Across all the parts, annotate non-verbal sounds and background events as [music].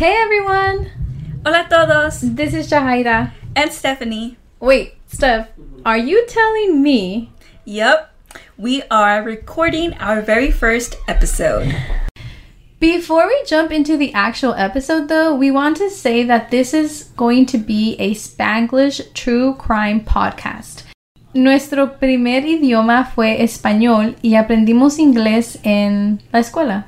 Hey everyone! Hola a todos! This is Jahaira. And Stephanie. Wait, Steph, are you telling me? Yep, we are recording our very first episode. Before we jump into the actual episode, though, we want to say that this is going to be a Spanglish true crime podcast. Nuestro primer idioma fue español y aprendimos inglés en la escuela.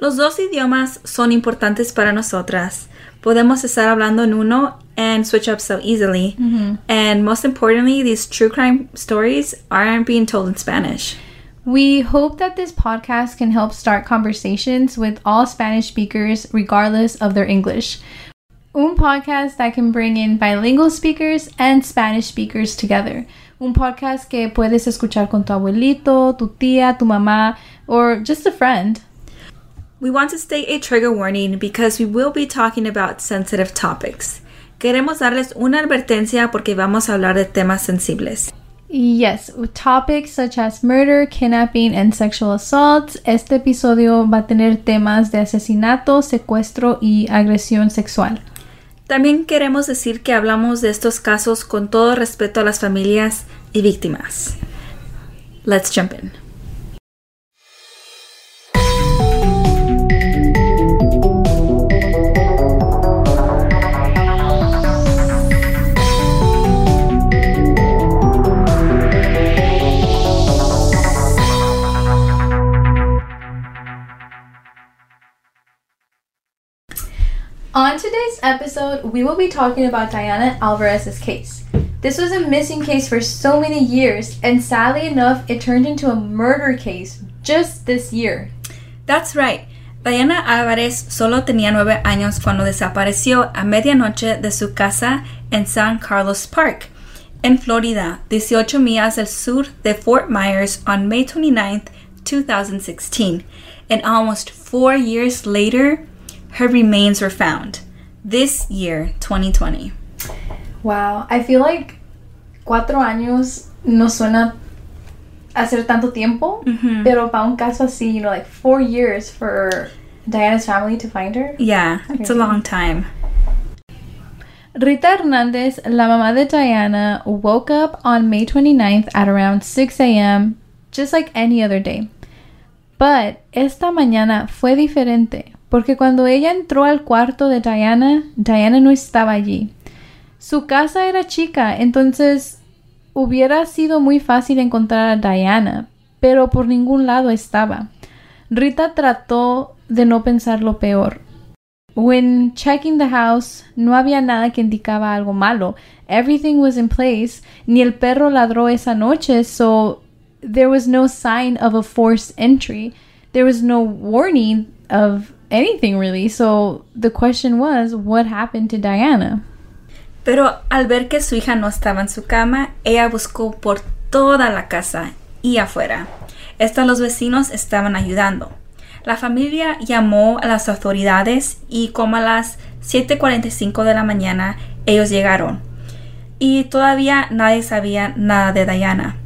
Los dos idiomas son importantes para nosotras. Podemos estar hablando en uno and switch up so easily. Mm-hmm. And most importantly, these true crime stories aren't being told in Spanish. We hope that this podcast can help start conversations with all Spanish speakers, regardless of their English. Un podcast that can bring in bilingual speakers and Spanish speakers together. Un podcast que puedes escuchar con tu abuelito, tu tía, tu mamá, or just a friend. We want to state a trigger warning because we will be talking about sensitive topics. Queremos darles una advertencia porque vamos a hablar de temas sensibles. Yes, with topics such as murder, kidnapping, and sexual assault, este episodio va a tener temas de asesinato, secuestro y agresión sexual. También queremos decir que hablamos de estos casos con todo respeto a las familias y víctimas. Let's jump in. On today's episode, we will be talking about Diana Alvarez's case. This was a missing case for so many years, and sadly enough, it turned into a murder case just this year. That's right. Diana Álvarez solo tenía nueve años cuando desapareció a medianoche de su casa en San Carlos Park, en Florida, 18 millas al sur de Fort Myers on May 29, 2016. And almost four years later, her remains were found. This year, 2020. Wow, I feel like cuatro años no suena hacer tanto tiempo, Mhm. pero para un caso así, you know, like four years for Diana's family to find her. Yeah, it's a long time. Rita Hernandez, la mamá de Diana, woke up on May 29th at around 6 a.m., just like any other day. But esta mañana fue diferente, porque cuando ella entró al cuarto de Diana, Diana no estaba allí. Su casa era chica, entonces hubiera sido muy fácil encontrar a Diana, pero por ningún lado estaba. Rita trató de no pensar lo peor. When checking the house, no había nada que indicaba algo malo. Everything was in place. Ni el perro ladró esa noche, so there was no sign of a forced entry. There was no warning of anything really. So the question was, what happened to Diana? Pero al ver que su hija no estaba en su cama, ella buscó por toda la casa y afuera. Hasta los vecinos estaban ayudando. La familia llamó a las autoridades y como a las 7.45 de la mañana ellos llegaron. Y todavía nadie sabía nada de Diana.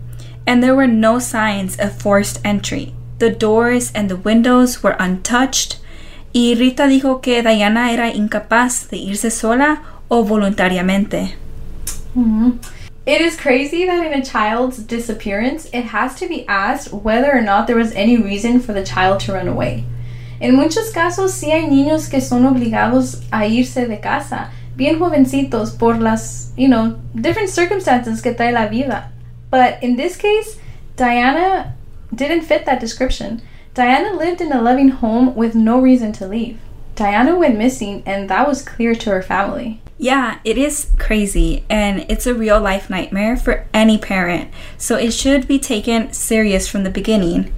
And there were no signs of forced entry. The doors and the windows were untouched. Y Rita dijo que Diana era incapaz de irse sola o voluntariamente. Mm-hmm. It is crazy that in a child's disappearance, it has to be asked whether or not there was any reason for the child to run away. En muchos casos, sí hay niños que son obligados a irse de casa, bien jovencitos, por las, you know, different circumstances que trae la vida. But in this case, Diana didn't fit that description. Diana lived in a loving home with no reason to leave. Diana went missing, and that was clear to her family. Yeah, it is crazy and it's a real life nightmare for any parent, so it should be taken serious from the beginning.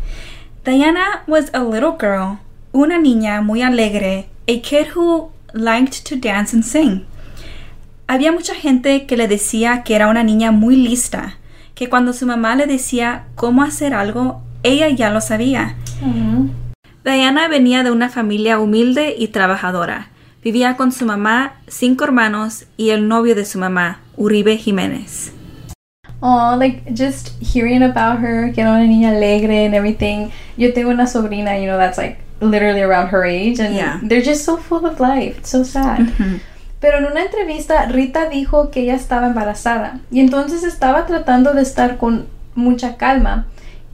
Diana was a little girl, una niña muy alegre, a kid who liked to dance and sing. Había mucha gente que le decía que era una niña muy lista, que cuando su mamá le decía cómo hacer algo, ella ya lo sabía. Diana venía de una familia humilde y trabajadora. Vivía con su mamá, cinco hermanos y el novio de su mamá, Uribe Jiménez. Oh, like just hearing about her, que era una niña alegre and everything. Yo tengo una sobrina, you know, that's like literally around her age and Yeah. they're just so full of life. It's so sad. Pero en una entrevista, Rita dijo que ella estaba embarazada y entonces estaba tratando de estar con mucha calma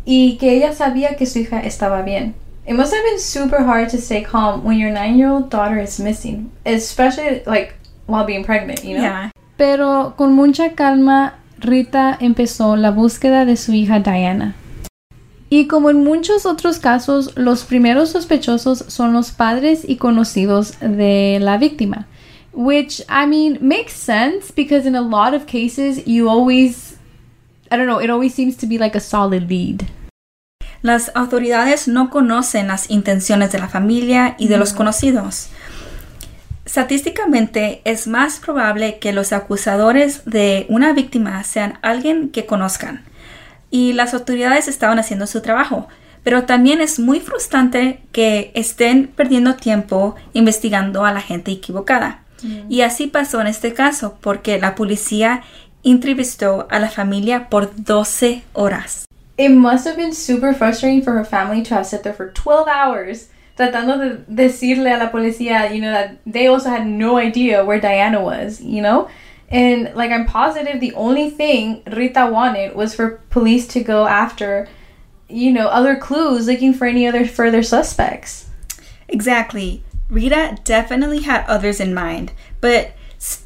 y que ella sabía que su hija estaba bien. It must have been super hard to stay calm when your nine-year-old daughter is missing, especially like while being pregnant, you know? Yeah. Pero con mucha calma, Rita empezó la búsqueda de su hija Diana. Y como en muchos otros casos, los primeros sospechosos son los padres y conocidos de la víctima. Which, I mean, makes sense because in a lot of cases, you always, I don't know, it always seems to be like a solid lead. Las autoridades no conocen las intenciones de la familia y de los conocidos. Estadísticamente es más probable que los acusadores de una víctima sean alguien que conozcan. Y las autoridades estaban haciendo su trabajo. Pero también es muy frustrante que estén perdiendo tiempo investigando a la gente equivocada. Y así pasó en este caso, porque la policía entrevistó a la familia por 12 horas. It must have been super frustrating for her family to have sat there for 12 hours tratando de decirle a la policía, you know, that they also had no idea where Diana was, you know? And like I'm positive the only thing Rita wanted was for police to go after, you know, other clues looking for any other further suspects. Exactly. Rita definitely had others in mind, but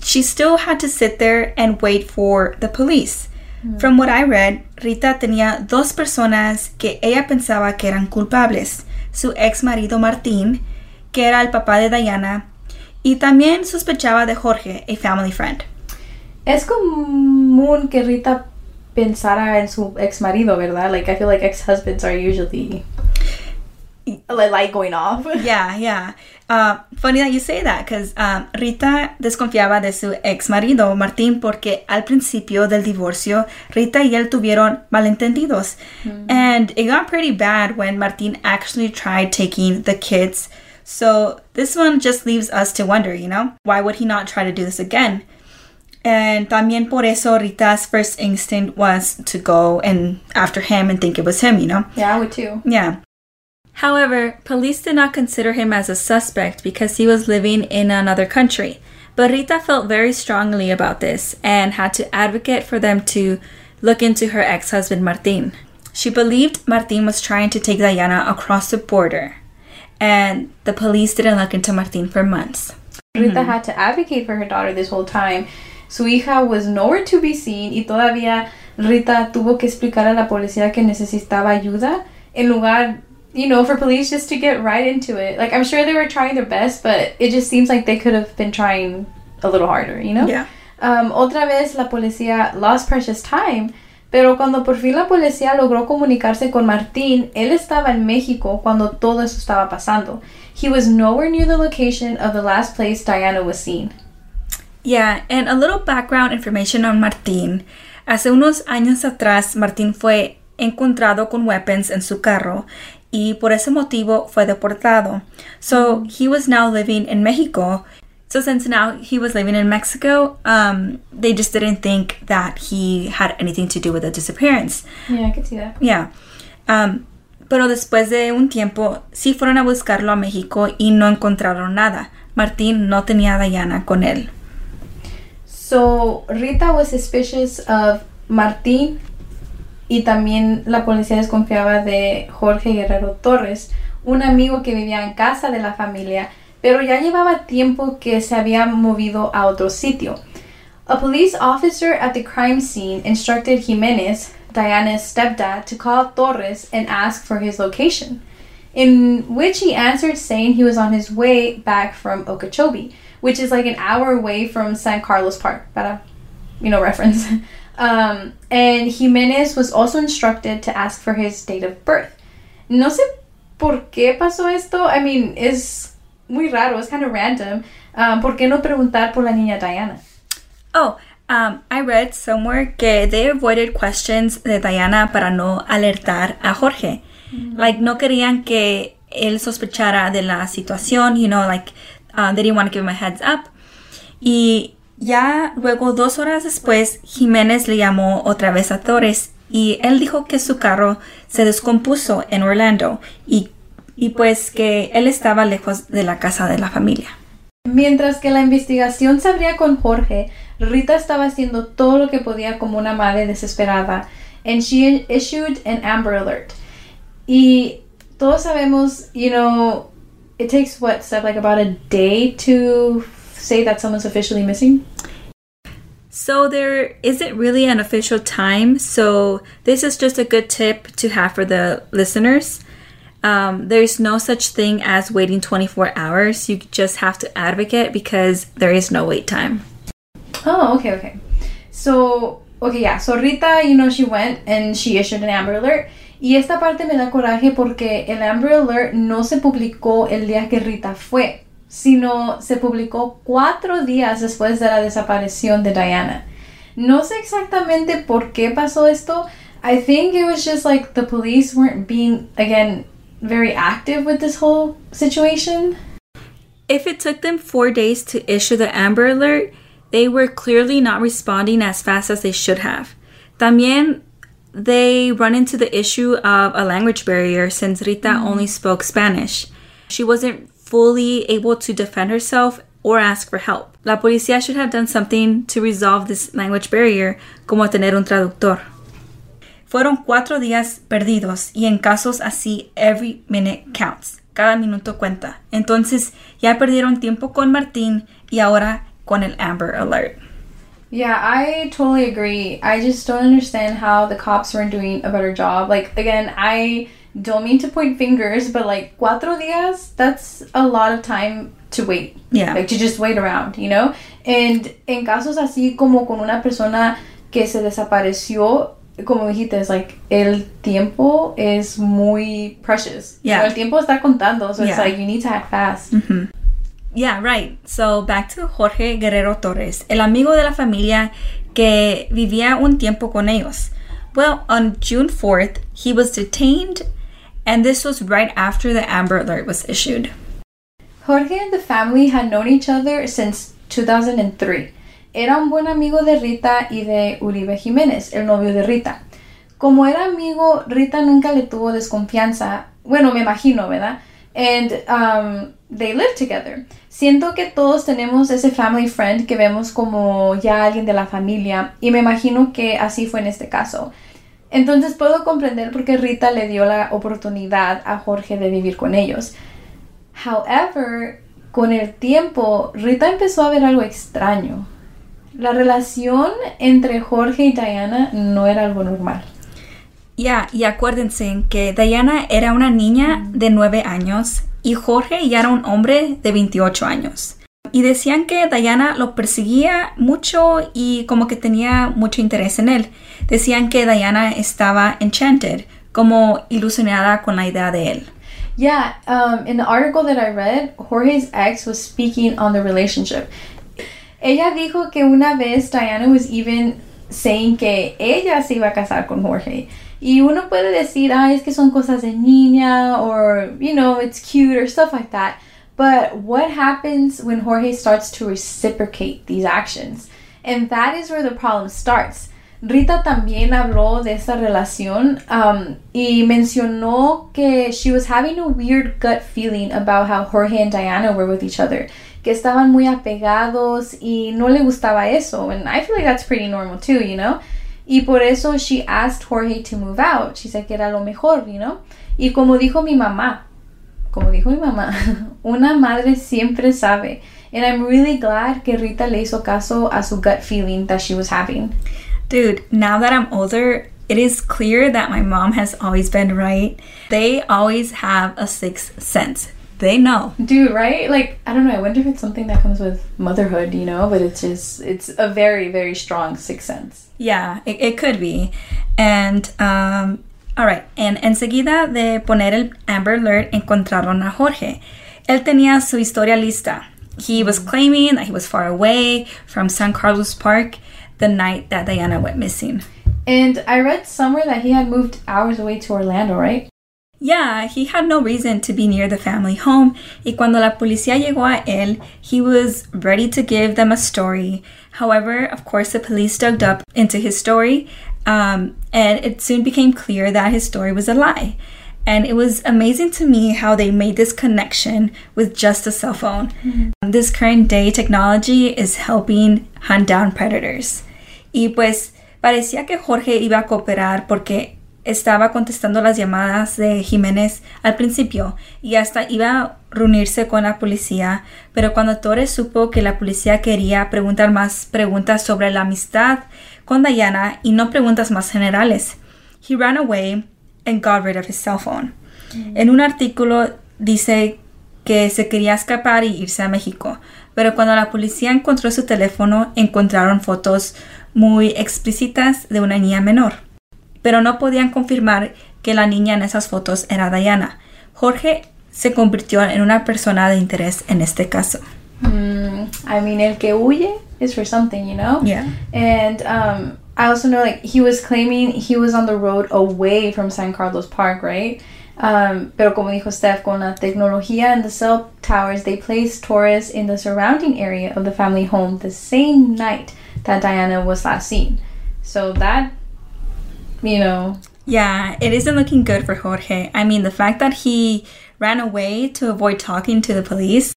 she still had to sit there and wait for the police. Mm. From what I read, Rita tenía dos personas que ella pensaba que eran culpables. Su ex marido Martín, que era el papá de Diana, y también sospechaba de Jorge, a family friend. Es común que Rita pensara en su ex marido, ¿verdad? Like I feel like ex husbands are usually like light going off. [laughs] Yeah, yeah. Uh, funny that you say that, because um, Rita desconfiaba de su ex marido, Martín, porque al principio del divorcio, Rita y él tuvieron malentendidos. And it got pretty bad when Martín actually tried taking the kids. So this one just leaves us to wonder, you know, why would he not try to do this again? And también por eso Rita's first instinct was to go and after him and think it was him, you know? Yeah, I would too. Yeah. However, police did not consider him as a suspect because he was living in another country. But Rita felt very strongly about this and had to advocate for them to look into her ex husband Martin. She believed Martin was trying to take Diana across the border, and the police didn't look into Martin for months. Rita mm-hmm. had to advocate for her daughter this whole time. Su hija was nowhere to be seen y todavía Rita tuvo que explicar a la policía que necesitaba ayuda en lugar, you know, for police just to get right into it. Like, I'm sure they were trying their best, but it just seems like they could have been trying a little harder, you know? Yeah. Um, otra vez la policía lost precious time, pero cuando por fin la policía logró comunicarse con Martín, él estaba en México cuando todo eso estaba pasando. He was nowhere near the location of the last place Diana was seen. Yeah, and a little background information on Martín. Hace unos años atrás, Martín fue encontrado con weapons en su carro y por ese motivo fue deportado. So he was now living in Mexico. So since now he was living in Mexico, um, they just didn't think that he had anything to do with the disappearance. Yeah, I could see that. Yeah. Um, pero después de un tiempo, sí fueron a buscarlo a México y no encontraron nada. Martín no tenía a Diana con él. So, Rita was suspicious of Martín y también la policía desconfiaba de Jorge Guerrero Torres, un amigo que vivía en casa de la familia, pero ya llevaba tiempo que se había movido a otro sitio. A police officer at the crime scene instructed Jimenez, Diana's stepdad, to call Torres and ask for his location, in which he answered saying he was on his way back from Okeechobee, which is like an hour away from San Carlos Park, para, you know, reference. [laughs] Um, and Jimenez was also instructed to ask for his date of birth. No sé por qué pasó esto. I mean, es muy raro, es kind of random. Um, ¿Por qué no preguntar por la niña Diana? Oh, um, I read somewhere que they avoided questions de Diana para no alertar a Jorge. Like, no querían que él sospechara de la situación, you know, like, uh, they didn't want to give him a heads up. Y ya luego, dos horas después, Jiménez le llamó otra vez a Torres y él dijo que su carro se descompuso en Orlando y y pues que él estaba lejos de la casa de la familia. Mientras que la investigación se abría con Jorge, Rita estaba haciendo todo lo que podía como una madre desesperada, and she issued an Amber Alert. Y todos sabemos, you know, it takes what, Steph, like about a day to say that someone's officially missing? So there isn't really an official time, so this is just a good tip to have for the listeners. Um, there's no such thing as waiting 24 hours. You just have to advocate because there is no wait time. Oh, okay, okay. So, okay, yeah. So Rita, you know, she went and she issued an Amber Alert. Y esta parte me da coraje porque el Amber Alert no se publicó el día que Rita fue, sino se publicó cuatro días después de la desaparición de Diana. No sé exactamente por qué pasó esto. I think it was just like the police weren't being, again, very active with this whole situation. If it took them four days to issue the Amber Alert, they were clearly not responding as fast as they should have. También, they run into the issue of a language barrier since Rita mm. only spoke Spanish. She wasn't fully able to defend herself or ask for help. La policía should have done something to resolve this language barrier, como tener un traductor. Fueron cuatro días perdidos y en casos así, every minute counts. Cada minuto cuenta. Entonces ya perdieron tiempo con Martín y ahora con el Amber Alert. Yeah, I totally agree. I just don't understand how the cops weren't doing a better job. Like, again, I don't mean to point fingers, but like cuatro días, that's a lot of time to wait. Yeah. Like to just wait around, you know? And en casos así como con una persona que se desapareció, como dijiste, es like el tiempo es muy precious. Yeah. el tiempo está contando, so yeah. it's like you need to act fast. Mm-hmm. Yeah, right. So back to Jorge Guerrero Torres, el amigo de la familia que vivía un tiempo con ellos. Well, on June 4th, he was detained, and this was right after the Amber Alert was issued. Jorge and the family had known each other since 2003. Era un buen amigo de Rita y de Uribe Jiménez, el novio de Rita. Como era amigo, Rita nunca le tuvo desconfianza. Bueno, me imagino, ¿verdad? And um, they lived together. Siento que todos tenemos ese family friend que vemos como ya alguien de la familia y me imagino que así fue en este caso. Entonces puedo comprender por qué Rita le dio la oportunidad a Jorge de vivir con ellos. However, con el tiempo, Rita empezó a ver algo extraño. La relación entre Jorge y Diana no era algo normal. Ya, y acuérdense que Diana era una niña de 9 años y Jorge ya era un hombre de 28 años. Y decían que Diana lo perseguía mucho y como que tenía mucho interés en él. Decían que Diana estaba enchanted, como ilusionada con la idea de él. Yeah, um, in the article that I read, Jorge's ex was speaking on the relationship. Ella dijo que una vez Diana was even saying que ella se iba a casar con Jorge. Y uno puede decir, ah, es que son cosas de niña, or, you know, it's cute, or stuff like that. But what happens when Jorge starts to reciprocate these actions? And that is where the problem starts. Rita también habló de esta relación um, y mencionó que she was having a weird gut feeling about how Jorge and Diana were with each other. que estaban muy apegados y no le gustaba eso. And I feel like that's pretty normal too, you know? Y por eso she asked Jorge to move out. She said que era lo mejor, you know? Y como dijo mi mamá, como dijo mi mamá, [laughs] una madre siempre sabe. And I'm really glad que Rita le hizo caso a su gut feeling that she was having. Dude, now that I'm older, it is clear that my mom has always been right. They always have a sixth sense they know. Dude, right? Like, I don't know. I wonder if it's something that comes with motherhood, you know? But it's just, it's a very, very strong sixth sense. Yeah, it, it could be. And, um, all right. And enseguida de poner el Amber Alert, encontraron a Jorge. Él tenía su historia lista. He was claiming that he was far away from San Carlos Park the night that Diana went missing. And I read somewhere that he had moved hours away to Orlando, right? Yeah, he had no reason to be near the family home, y cuando la policía llegó a él, he was ready to give them a story. However, of course, the police dug up into his story, um, and it soon became clear that his story was a lie. And it was amazing to me how they made this connection with just a cell phone. This current day technology is helping hunt down predators. Y pues parecía que Jorge iba a cooperar porque estaba contestando las llamadas de Jiménez al principio y hasta iba a reunirse con la policía, pero cuando Torres supo que la policía quería preguntar más preguntas sobre la amistad con Diana y no preguntas más generales, he ran away and got rid of his cell phone. En un artículo dice que se quería escapar y irse a México, pero cuando la policía encontró su teléfono encontraron fotos muy explícitas de una niña menor pero no podían confirmar que la niña en esas fotos era Diana. Jorge se convirtió en una persona de interés en este caso. Mm, I mean, el que huye is for something, you know? Yeah. And um, I also know, like, he was claiming he was on the road away from San Carlos Park, right? Um, pero como dijo Steph, con la tecnología and the cell towers, they placed Torres in the surrounding area of the family home the same night that Diana was last seen. So that, you know, Yeah, it isn't looking good for Jorge. I mean, the fact that he ran away to avoid talking to the police.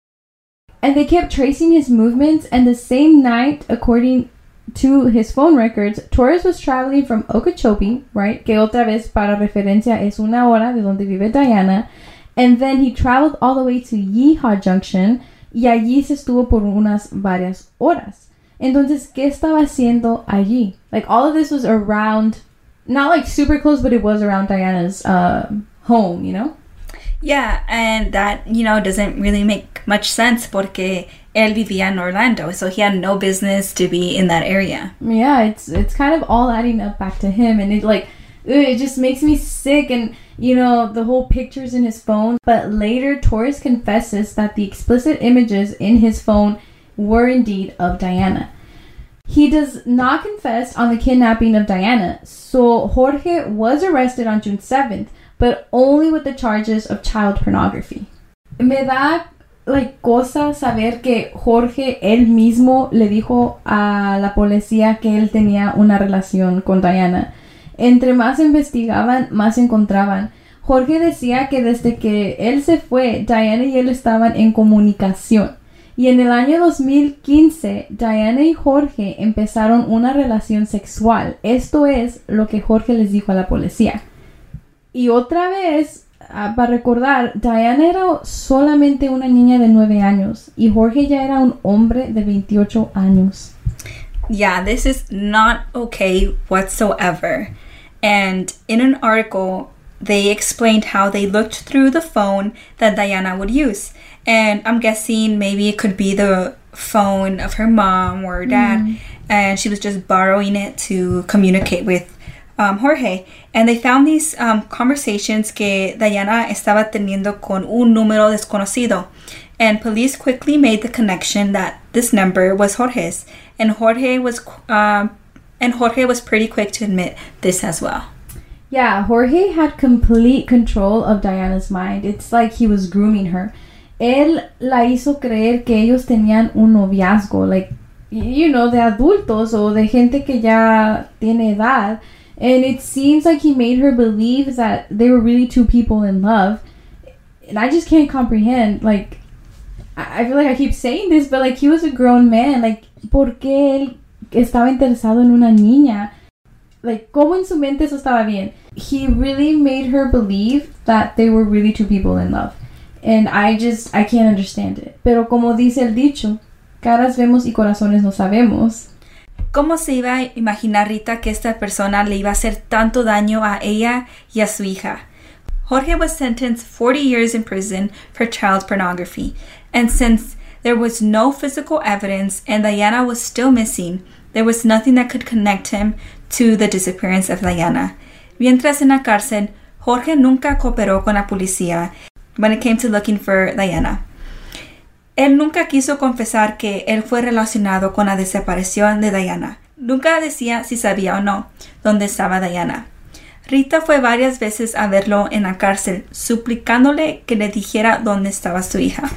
And they kept tracing his movements, and the same night, according to his phone records, Torres was traveling from Okeechobee, right? Que otra vez, para referencia, es una hora de donde vive Diana. And then he traveled all the way to Yeehaw Junction, y allí se estuvo por unas varias horas. Entonces, ¿qué estaba haciendo allí? Like, all of this was around, not like super close, but it was around Diana's uh, home, you know? Yeah, and that, you know, doesn't really make much sense porque él vivía en Orlando, so he had no business to be in that area. yeah it's it's kind of all adding up back to him and it like it just makes me sick and you know the whole pictures in his phone. But later torres confesses that the explicit images in his phone were indeed of diana. He does not confess on the kidnapping of diana so jorge was arrested on june 7th but only with the charges of child pornography. Me da like cosa saber que Jorge él mismo le dijo a la policía que él tenía una relación con Diana. Entre más investigaban, más encontraban. Jorge decía que desde que él se fue, Diana y él estaban en comunicación. Y en el año 2015, Diana y Jorge empezaron una relación sexual. Esto es lo que Jorge les dijo a la policía. Y otra vez, ah, para recordar, Diana era solamente una niña de 9 años y Jorge ya era un hombre de 28 años. Yeah, this is not okay whatsoever. And in an article, they explained how they looked through the phone that Diana would use. And I'm guessing maybe it could be the phone of her mom or dad, and she was just borrowing it to communicate with um, Jorge. And they found these um, conversations que Diana estaba teniendo con un número desconocido. And police quickly made the connection that this number was Jorge's, and Jorge was um, and Jorge was pretty quick to admit this as well. Yeah, Jorge had complete control of Diana's mind. It's like he was grooming her. Él la hizo creer que ellos tenían un noviazgo, like, you know, de adultos o de gente que ya tiene edad. And it seems like he made her believe that they were really two people in love. And I just can't comprehend, like, I feel like I keep saying this, but like, he was a grown man. Like, ¿por qué él estaba interesado en una niña? like como en su mente eso estaba bien. He really made her believe that they were really two people in love. And I just I can't understand it. Pero como dice el dicho, caras vemos y corazones no sabemos. ¿Cómo se iba a imaginar Rita que esta persona le iba a hacer tanto daño a ella y a su hija? Jorge was sentenced 40 years in prison for child pornography, and since there was no physical evidence and Diana was still missing, there was nothing that could connect him to the disappearance of Diana. Mientras en la cárcel, Jorge nunca cooperó con la policía when it came to looking for Diana. Él nunca quiso confesar que él fue relacionado con la desaparición de Diana. Nunca decía si sabía o no dónde estaba Diana. Rita fue varias veces a verlo en la cárcel, suplicándole que le dijera dónde estaba su hija.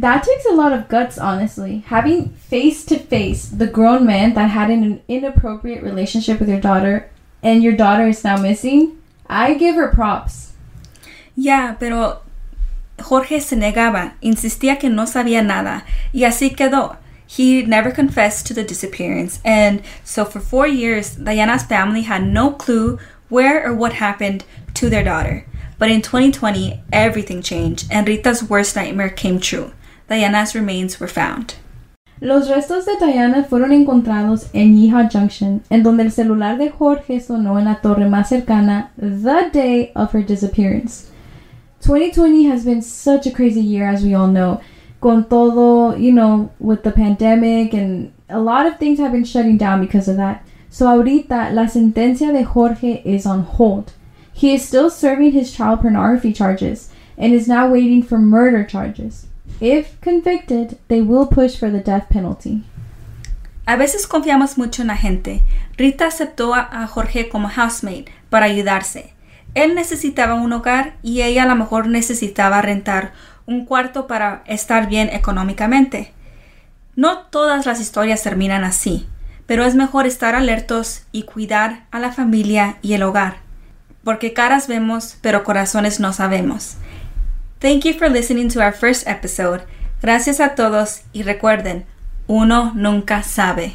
That takes a lot of guts, honestly. Having face to face the grown man that had an inappropriate relationship with your daughter and your daughter is now missing, I give her props. Ya, pero Jorge se negaba, insistía que no sabía nada, y así quedó. He never confessed to the disappearance, and so for four years, Diana's family had no clue where or what happened to their daughter. But in 2020, everything changed, and Rita's worst nightmare came true. Diana's remains were found. Los restos de Diana fueron encontrados en Yeehaw Junction, en donde el celular de Jorge sonó en la torre más cercana the day of her disappearance. 2020 has been such a crazy year, as we all know. Con todo, you know, with the pandemic, and a lot of things have been shutting down because of that. So, ahorita, la sentencia de Jorge is on hold. He is still serving his child pornography charges and is now waiting for murder charges. If convicted, they will push for the death penalty. A veces confiamos mucho en la gente. Rita aceptó a Jorge como housemate para ayudarse. Él necesitaba un hogar y ella a lo mejor necesitaba rentar un cuarto para estar bien económicamente. No todas las historias terminan así, pero es mejor estar alertos y cuidar a la familia y el hogar, porque caras vemos, pero corazones no sabemos. Thank you for listening to our first episode. Gracias a todos y recuerden, uno nunca sabe.